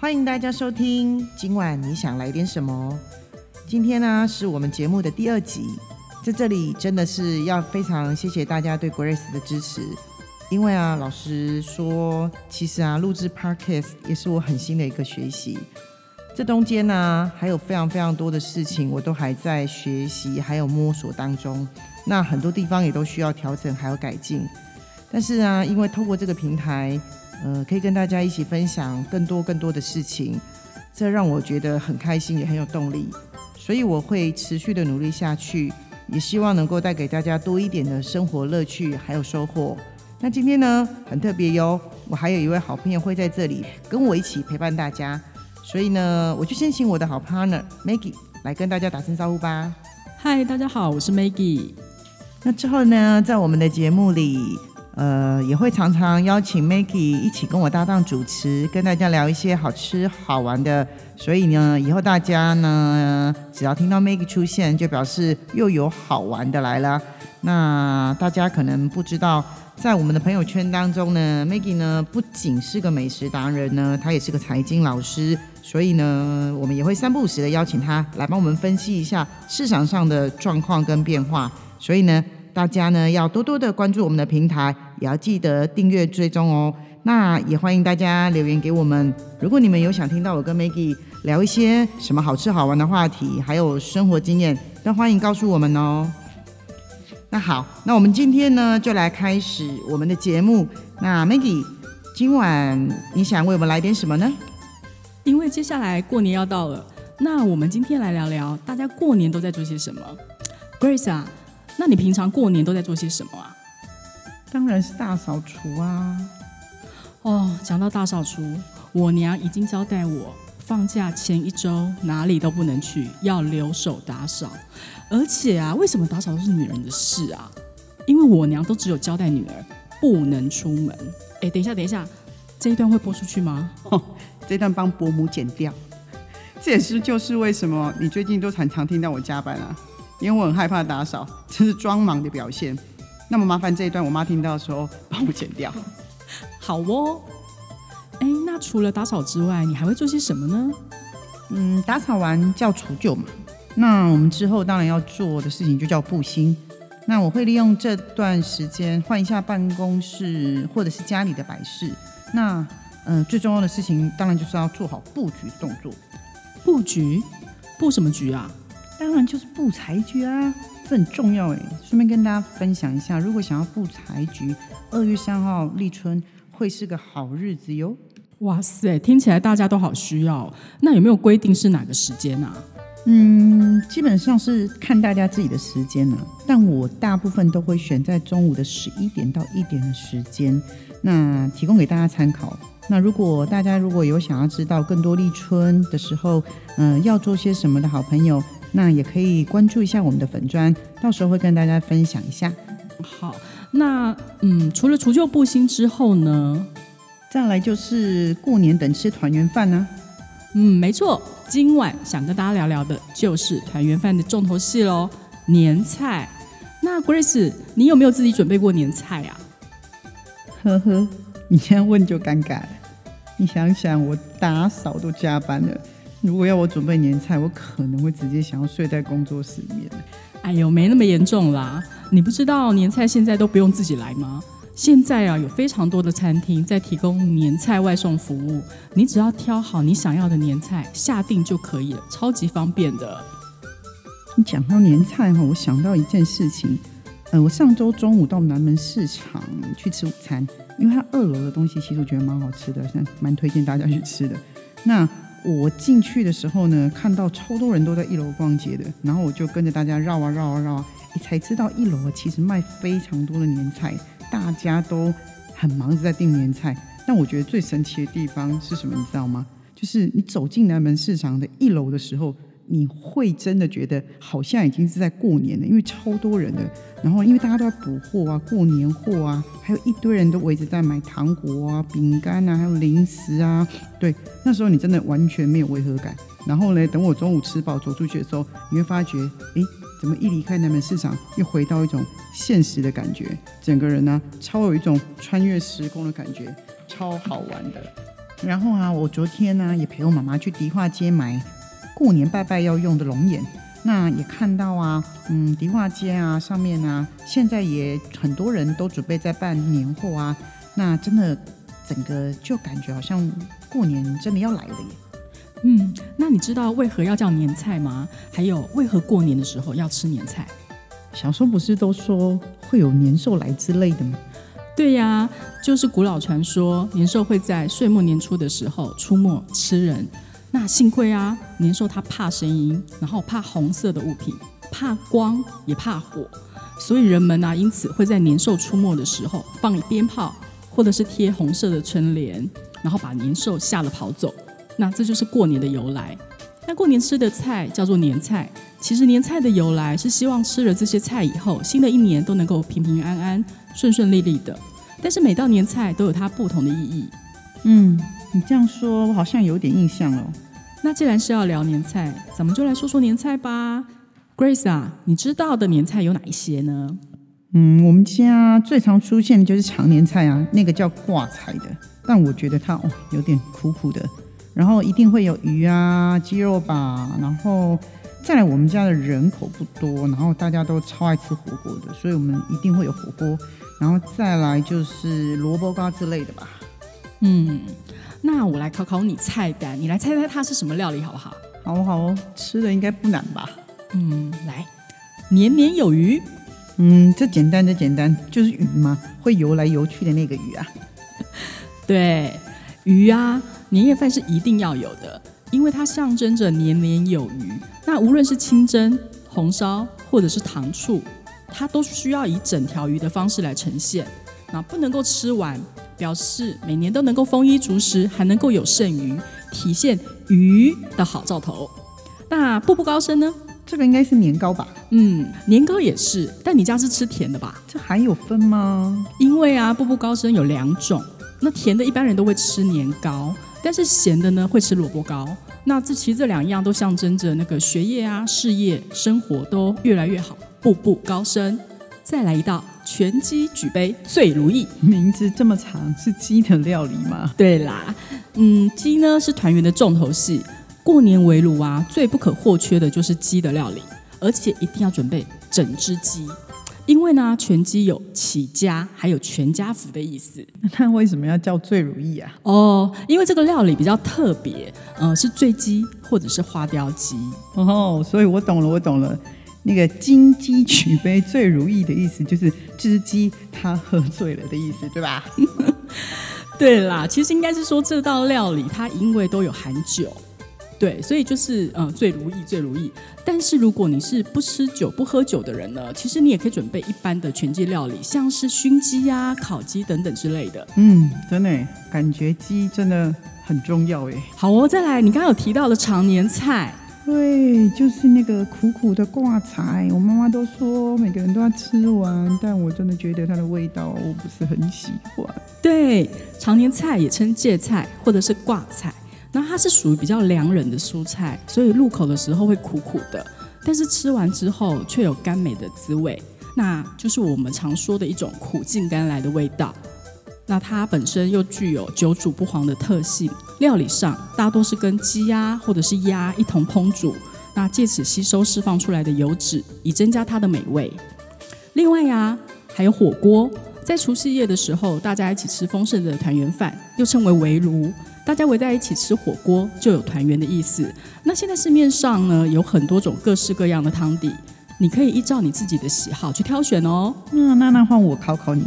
欢迎大家收听。今晚你想来点什么？今天呢是我们节目的第二集，在这里真的是要非常谢谢大家对 Grace 的支持。因为啊，老实说，其实啊，录制 podcast 也是我很新的一个学习。这中间呢，还有非常非常多的事情，我都还在学习，还有摸索当中。那很多地方也都需要调整，还有改进。但是啊，因为透过这个平台，呃，可以跟大家一起分享更多更多的事情，这让我觉得很开心，也很有动力。所以我会持续的努力下去，也希望能够带给大家多一点的生活乐趣，还有收获。那今天呢，很特别哟，我还有一位好朋友会在这里跟我一起陪伴大家，所以呢，我就先请我的好 partner Maggie 来跟大家打声招呼吧。嗨，大家好，我是 Maggie。那之后呢，在我们的节目里，呃，也会常常邀请 Maggie 一起跟我搭档主持，跟大家聊一些好吃好玩的。所以呢，以后大家呢，只要听到 Maggie 出现，就表示又有好玩的来了。那大家可能不知道。在我们的朋友圈当中呢，Maggie 呢不仅是个美食达人呢，她也是个财经老师，所以呢，我们也会三不五时的邀请她来帮我们分析一下市场上的状况跟变化。所以呢，大家呢要多多的关注我们的平台，也要记得订阅追踪哦。那也欢迎大家留言给我们，如果你们有想听到我跟 Maggie 聊一些什么好吃好玩的话题，还有生活经验，都欢迎告诉我们哦。那好，那我们今天呢就来开始我们的节目。那 Maggie，今晚你想为我们来点什么呢？因为接下来过年要到了，那我们今天来聊聊大家过年都在做些什么。Grace 啊，那你平常过年都在做些什么啊？当然是大扫除啊。哦，讲到大扫除，我娘已经交代我。放假前一周哪里都不能去，要留守打扫。而且啊，为什么打扫都是女人的事啊？因为我娘都只有交代女儿不能出门。哎，等一下，等一下，这一段会播出去吗？这段帮伯母剪掉。这也是就是为什么你最近都常常听到我加班啊，因为我很害怕打扫，这是装忙的表现。那么麻烦这一段我妈听到的时候帮我剪掉。好哦。哎，那除了打扫之外，你还会做些什么呢？嗯，打扫完叫除旧嘛。那我们之后当然要做的事情就叫布新。那我会利用这段时间换一下办公室或者是家里的摆饰。那嗯，最重要的事情当然就是要做好布局动作。布局？布什么局啊？当然就是布财局啊，这很重要哎。顺便跟大家分享一下，如果想要布财局，二月三号立春会是个好日子哟。哇塞，听起来大家都好需要。那有没有规定是哪个时间啊？嗯，基本上是看大家自己的时间啊。但我大部分都会选在中午的十一点到一点的时间，那提供给大家参考。那如果大家如果有想要知道更多立春的时候，嗯，要做些什么的好朋友，那也可以关注一下我们的粉砖，到时候会跟大家分享一下。好，那嗯，除了除旧布新之后呢？再来就是过年等吃团圆饭呢。嗯，没错，今晚想跟大家聊聊的就是团圆饭的重头戏喽——年菜。那 Grace，你有没有自己准备过年菜啊？呵呵，你这样问就尴尬了。你想想，我打扫都加班了，如果要我准备年菜，我可能会直接想要睡在工作室里面。哎呦，没那么严重啦。你不知道年菜现在都不用自己来吗？现在啊，有非常多的餐厅在提供年菜外送服务，你只要挑好你想要的年菜下定就可以了，超级方便的。你讲到年菜哈，我想到一件事情，呃，我上周中午到南门市场去吃午餐，因为它二楼的东西其实我觉得蛮好吃的，蛮推荐大家去吃的。那我进去的时候呢，看到超多人都在一楼逛街的，然后我就跟着大家绕啊绕啊绕啊，才知道一楼其实卖非常多的年菜。大家都很忙着在订年菜，但我觉得最神奇的地方是什么？你知道吗？就是你走进南门市场的一楼的时候，你会真的觉得好像已经是在过年了，因为超多人的，然后因为大家都在补货啊，过年货啊，还有一堆人都围着在买糖果啊、饼干啊，还有零食啊。对，那时候你真的完全没有违和感。然后呢，等我中午吃饱走出去的时候，你会发觉，诶，怎么一离开南门市场，又回到一种现实的感觉？整个人呢，超有一种穿越时空的感觉，超好玩的。然后啊，我昨天呢也陪我妈妈去迪化街买过年拜拜要用的龙眼。那也看到啊，嗯，迪化街啊上面啊，现在也很多人都准备在办年货啊。那真的整个就感觉好像过年真的要来了耶。嗯，那你知道为何要叫年菜吗？还有为何过年的时候要吃年菜？小时候不是都说会有年兽来之类的吗？对呀，就是古老传说，年兽会在岁末年初的时候出没吃人。那幸亏啊，年兽它怕声音，然后怕红色的物品，怕光也怕火，所以人们啊，因此会在年兽出没的时候放鞭炮，或者是贴红色的春联，然后把年兽吓了跑走。那这就是过年的由来。那过年吃的菜叫做年菜，其实年菜的由来是希望吃了这些菜以后，新的一年都能够平平安安、顺顺利利的。但是每道年菜都有它不同的意义。嗯，你这样说，我好像有点印象了。那既然是要聊年菜，咱们就来说说年菜吧。Grace 啊，你知道的年菜有哪一些呢？嗯，我们家最常出现的就是常年菜啊，那个叫挂菜的，但我觉得它哦有点苦苦的。然后一定会有鱼啊、鸡肉吧，然后再来我们家的人口不多，然后大家都超爱吃火锅的，所以我们一定会有火锅。然后再来就是萝卜糕之类的吧。嗯，那我来考考你菜单，你来猜猜它是什么料理好不好？好哦好哦，吃的应该不难吧？嗯，来，年年有余。嗯，这简单这简单，就是鱼嘛，会游来游去的那个鱼啊。对，鱼啊。年夜饭是一定要有的，因为它象征着年年有余。那无论是清蒸、红烧，或者是糖醋，它都需要以整条鱼的方式来呈现。那不能够吃完，表示每年都能够丰衣足食，还能够有剩余，体现鱼的好兆头。那步步高升呢？这个应该是年糕吧？嗯，年糕也是，但你家是吃甜的吧？这还有分吗？因为啊，步步高升有两种，那甜的一般人都会吃年糕。但是咸的呢，会吃萝卜糕。那这其实这两样都象征着那个学业啊、事业、生活都越来越好，步步高升。再来一道全鸡举杯最如意，名字这么长，是鸡的料理吗？对啦，嗯，鸡呢是团圆的重头戏，过年围炉啊，最不可或缺的就是鸡的料理，而且一定要准备整只鸡。因为呢，全鸡有起家还有全家福的意思。那为什么要叫最如意啊？哦，因为这个料理比较特别，呃，是醉鸡或者是花雕鸡。哦，所以我懂了，我懂了。那个金鸡取杯最如意的意思，就是这只鸡它喝醉了的意思，对吧？对啦，其实应该是说这道料理它因为都有含酒。对，所以就是嗯，最如意，最如意。但是如果你是不吃酒、不喝酒的人呢，其实你也可以准备一般的全鸡料理，像是熏鸡呀、烤鸡等等之类的。嗯，真的，感觉鸡真的很重要哎。好哦，再来，你刚刚有提到的常年菜，对，就是那个苦苦的挂菜。我妈妈都说每个人都要吃完，但我真的觉得它的味道我不是很喜欢。对，常年菜也称芥菜或者是挂菜。那它是属于比较凉人的蔬菜，所以入口的时候会苦苦的，但是吃完之后却有甘美的滋味，那就是我们常说的一种苦尽甘来的味道。那它本身又具有久煮不黄的特性，料理上大多是跟鸡鸭或者是鸭一同烹煮，那借此吸收释放出来的油脂，以增加它的美味。另外呀，还有火锅，在除夕夜的时候，大家一起吃丰盛的团圆饭，又称为围炉。大家围在一起吃火锅，就有团圆的意思。那现在市面上呢，有很多种各式各样的汤底，你可以依照你自己的喜好去挑选哦。那那那换我考考你，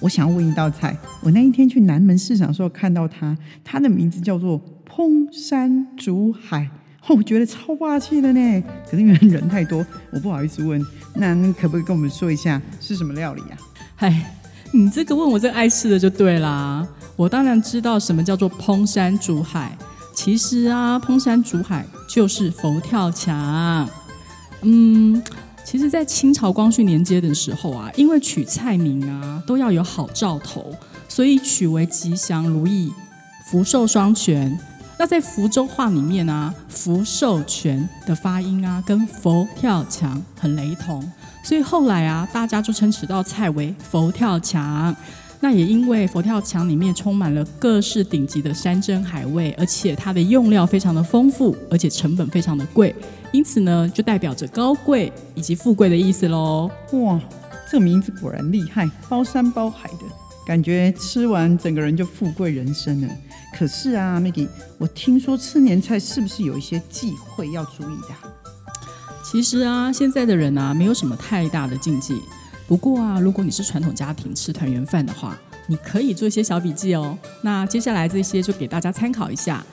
我想要问一道菜。我那一天去南门市场的时候看到它，它的名字叫做烹山煮海，我觉得超霸气的呢。可是因为人太多，我不好意思问。那可不可以跟我们说一下是什么料理啊？嗨，你这个问我这爱吃的就对啦。我当然知道什么叫做烹山煮海，其实啊，烹山煮海就是佛跳墙。嗯，其实，在清朝光绪年间的时候啊，因为取菜名啊都要有好兆头，所以取为吉祥如意、福寿双全。那在福州话里面啊，福寿全的发音啊，跟佛跳墙很雷同，所以后来啊，大家就称此道菜为佛跳墙。那也因为佛跳墙里面充满了各式顶级的山珍海味，而且它的用料非常的丰富，而且成本非常的贵，因此呢，就代表着高贵以及富贵的意思喽。哇，这名字果然厉害，包山包海的感觉，吃完整个人就富贵人生了。可是啊，Maggie，我听说吃年菜是不是有一些忌讳要注意的？其实啊，现在的人啊，没有什么太大的禁忌。不过啊，如果你是传统家庭吃团圆饭的话，你可以做一些小笔记哦。那接下来这些就给大家参考一下。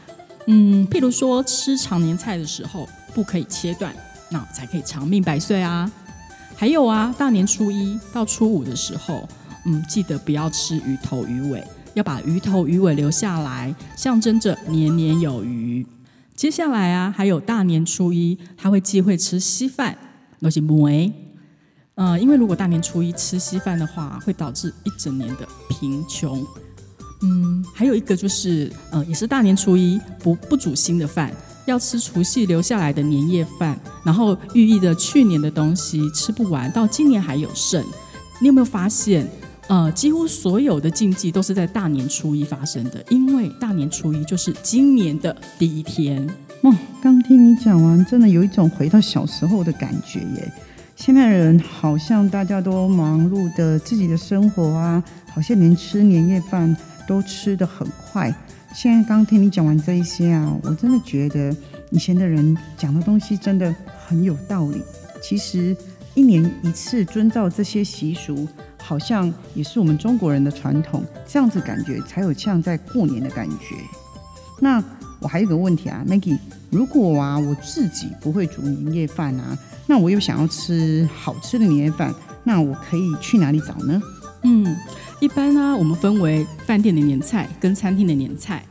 嗯，譬如说吃常年菜的时候不可以切断，那才可以长命百岁啊。还有啊，大年初一到初五的时候，嗯，记得不要吃鱼头鱼尾，要把鱼头鱼尾留下来，象征着年年有余。接下来啊，还有大年初一，他会忌讳吃稀饭，那是梅。呃，因为如果大年初一吃稀饭的话，会导致一整年的贫穷。嗯，还有一个就是，呃，也是大年初一不不煮新的饭，要吃除夕留下来的年夜饭，然后寓意着去年的东西吃不完，到今年还有剩。你有没有发现，呃，几乎所有的禁忌都是在大年初一发生的，因为大年初一就是今年的第一天。哦，刚听你讲完，真的有一种回到小时候的感觉耶。现在人好像大家都忙碌的自己的生活啊，好像连吃年夜饭都吃得很快。现在刚听你讲完这一些啊，我真的觉得以前的人讲的东西真的很有道理。其实一年一次遵照这些习俗，好像也是我们中国人的传统，这样子感觉才有像在过年的感觉。那我还有个问题啊，Maggie，如果啊我自己不会煮年夜饭啊？那我又想要吃好吃的年夜饭，那我可以去哪里找呢？嗯，一般呢，我们分为饭店的年菜跟餐厅的年菜。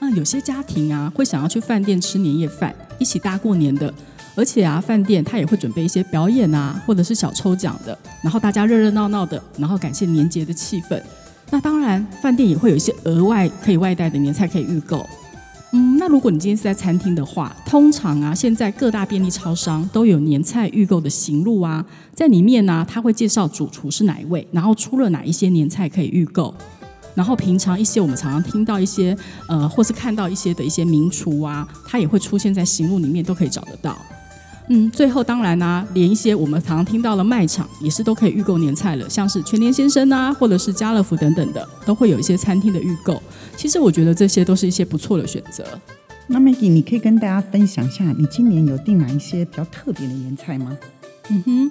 那有些家庭啊，会想要去饭店吃年夜饭，一起大过年的。而且啊，饭店他也会准备一些表演啊，或者是小抽奖的，然后大家热热闹闹的，然后感谢年节的气氛。那当然，饭店也会有一些额外可以外带的年菜可以预购。嗯，那如果你今天是在餐厅的话，通常啊，现在各大便利超商都有年菜预购的行路啊，在里面呢，他会介绍主厨是哪一位，然后出了哪一些年菜可以预购，然后平常一些我们常常听到一些呃，或是看到一些的一些名厨啊，他也会出现在行路里面，都可以找得到。嗯，最后当然呢，连一些我们常常听到的卖场也是都可以预购年菜了，像是全年先生啊，或者是家乐福等等的，都会有一些餐厅的预购。其实我觉得这些都是一些不错的选择。那 Maggie，你可以跟大家分享一下，你今年有订哪一些比较特别的年菜吗？嗯哼，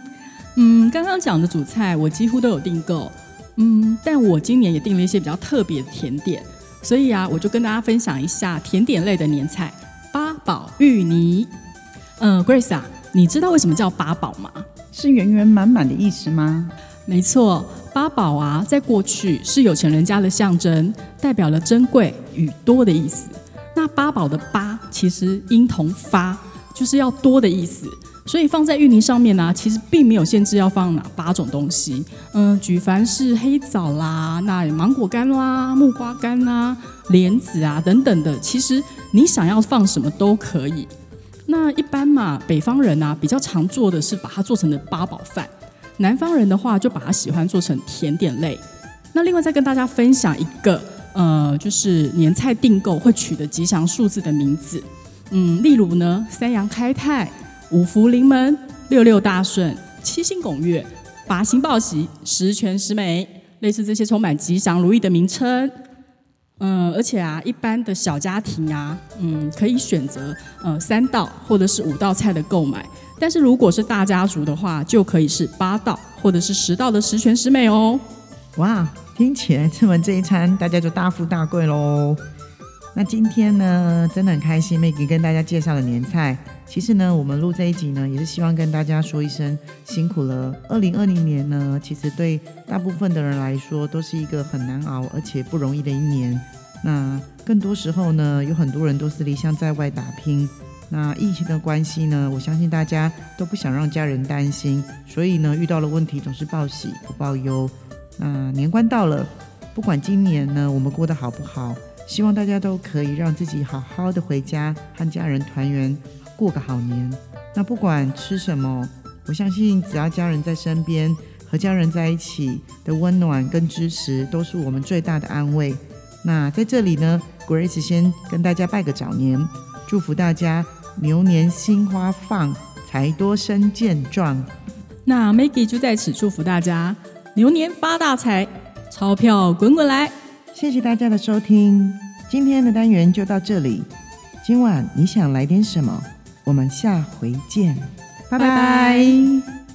嗯，刚刚讲的主菜我几乎都有订购，嗯，但我今年也订了一些比较特别的甜点，所以啊，我就跟大家分享一下甜点类的年菜——八宝芋泥。嗯，Grace 啊，你知道为什么叫八宝吗？是圆圆满满的意思吗？没错，八宝啊，在过去是有钱人家的象征，代表了珍贵与多的意思。那八宝的八其实音同发，就是要多的意思。所以放在芋泥上面呢，其实并没有限制要放哪八种东西。嗯，举凡是黑枣啦，那芒果干啦、木瓜干啦、莲子啊等等的，其实你想要放什么都可以。那一般嘛，北方人啊比较常做的是把它做成的八宝饭，南方人的话就把它喜欢做成甜点类。那另外再跟大家分享一个，呃，就是年菜订购会取的吉祥数字的名字，嗯，例如呢，三阳开泰、五福临门、六六大顺、七星拱月、八星报喜、十全十美，类似这些充满吉祥如意的名称。嗯，而且啊，一般的小家庭啊，嗯，可以选择呃三道或者是五道菜的购买。但是如果是大家族的话，就可以是八道或者是十道的十全十美哦。哇，听起来吃完这一餐，大家就大富大贵喽。那今天呢，真的很开心，Maggie 跟大家介绍了年菜。其实呢，我们录这一集呢，也是希望跟大家说一声辛苦了。二零二零年呢，其实对大部分的人来说，都是一个很难熬而且不容易的一年。那更多时候呢，有很多人都是离乡在外打拼。那疫情的关系呢，我相信大家都不想让家人担心，所以呢，遇到了问题总是报喜不报忧。那年关到了，不管今年呢我们过得好不好，希望大家都可以让自己好好的回家和家人团圆，过个好年。那不管吃什么，我相信只要家人在身边，和家人在一起的温暖跟支持，都是我们最大的安慰。那在这里呢，Grace 先跟大家拜个早年，祝福大家牛年新花放，财多生健壮。那 Maggie 就在此祝福大家牛年发大财，钞票滚滚来。谢谢大家的收听，今天的单元就到这里。今晚你想来点什么？我们下回见，拜拜拜拜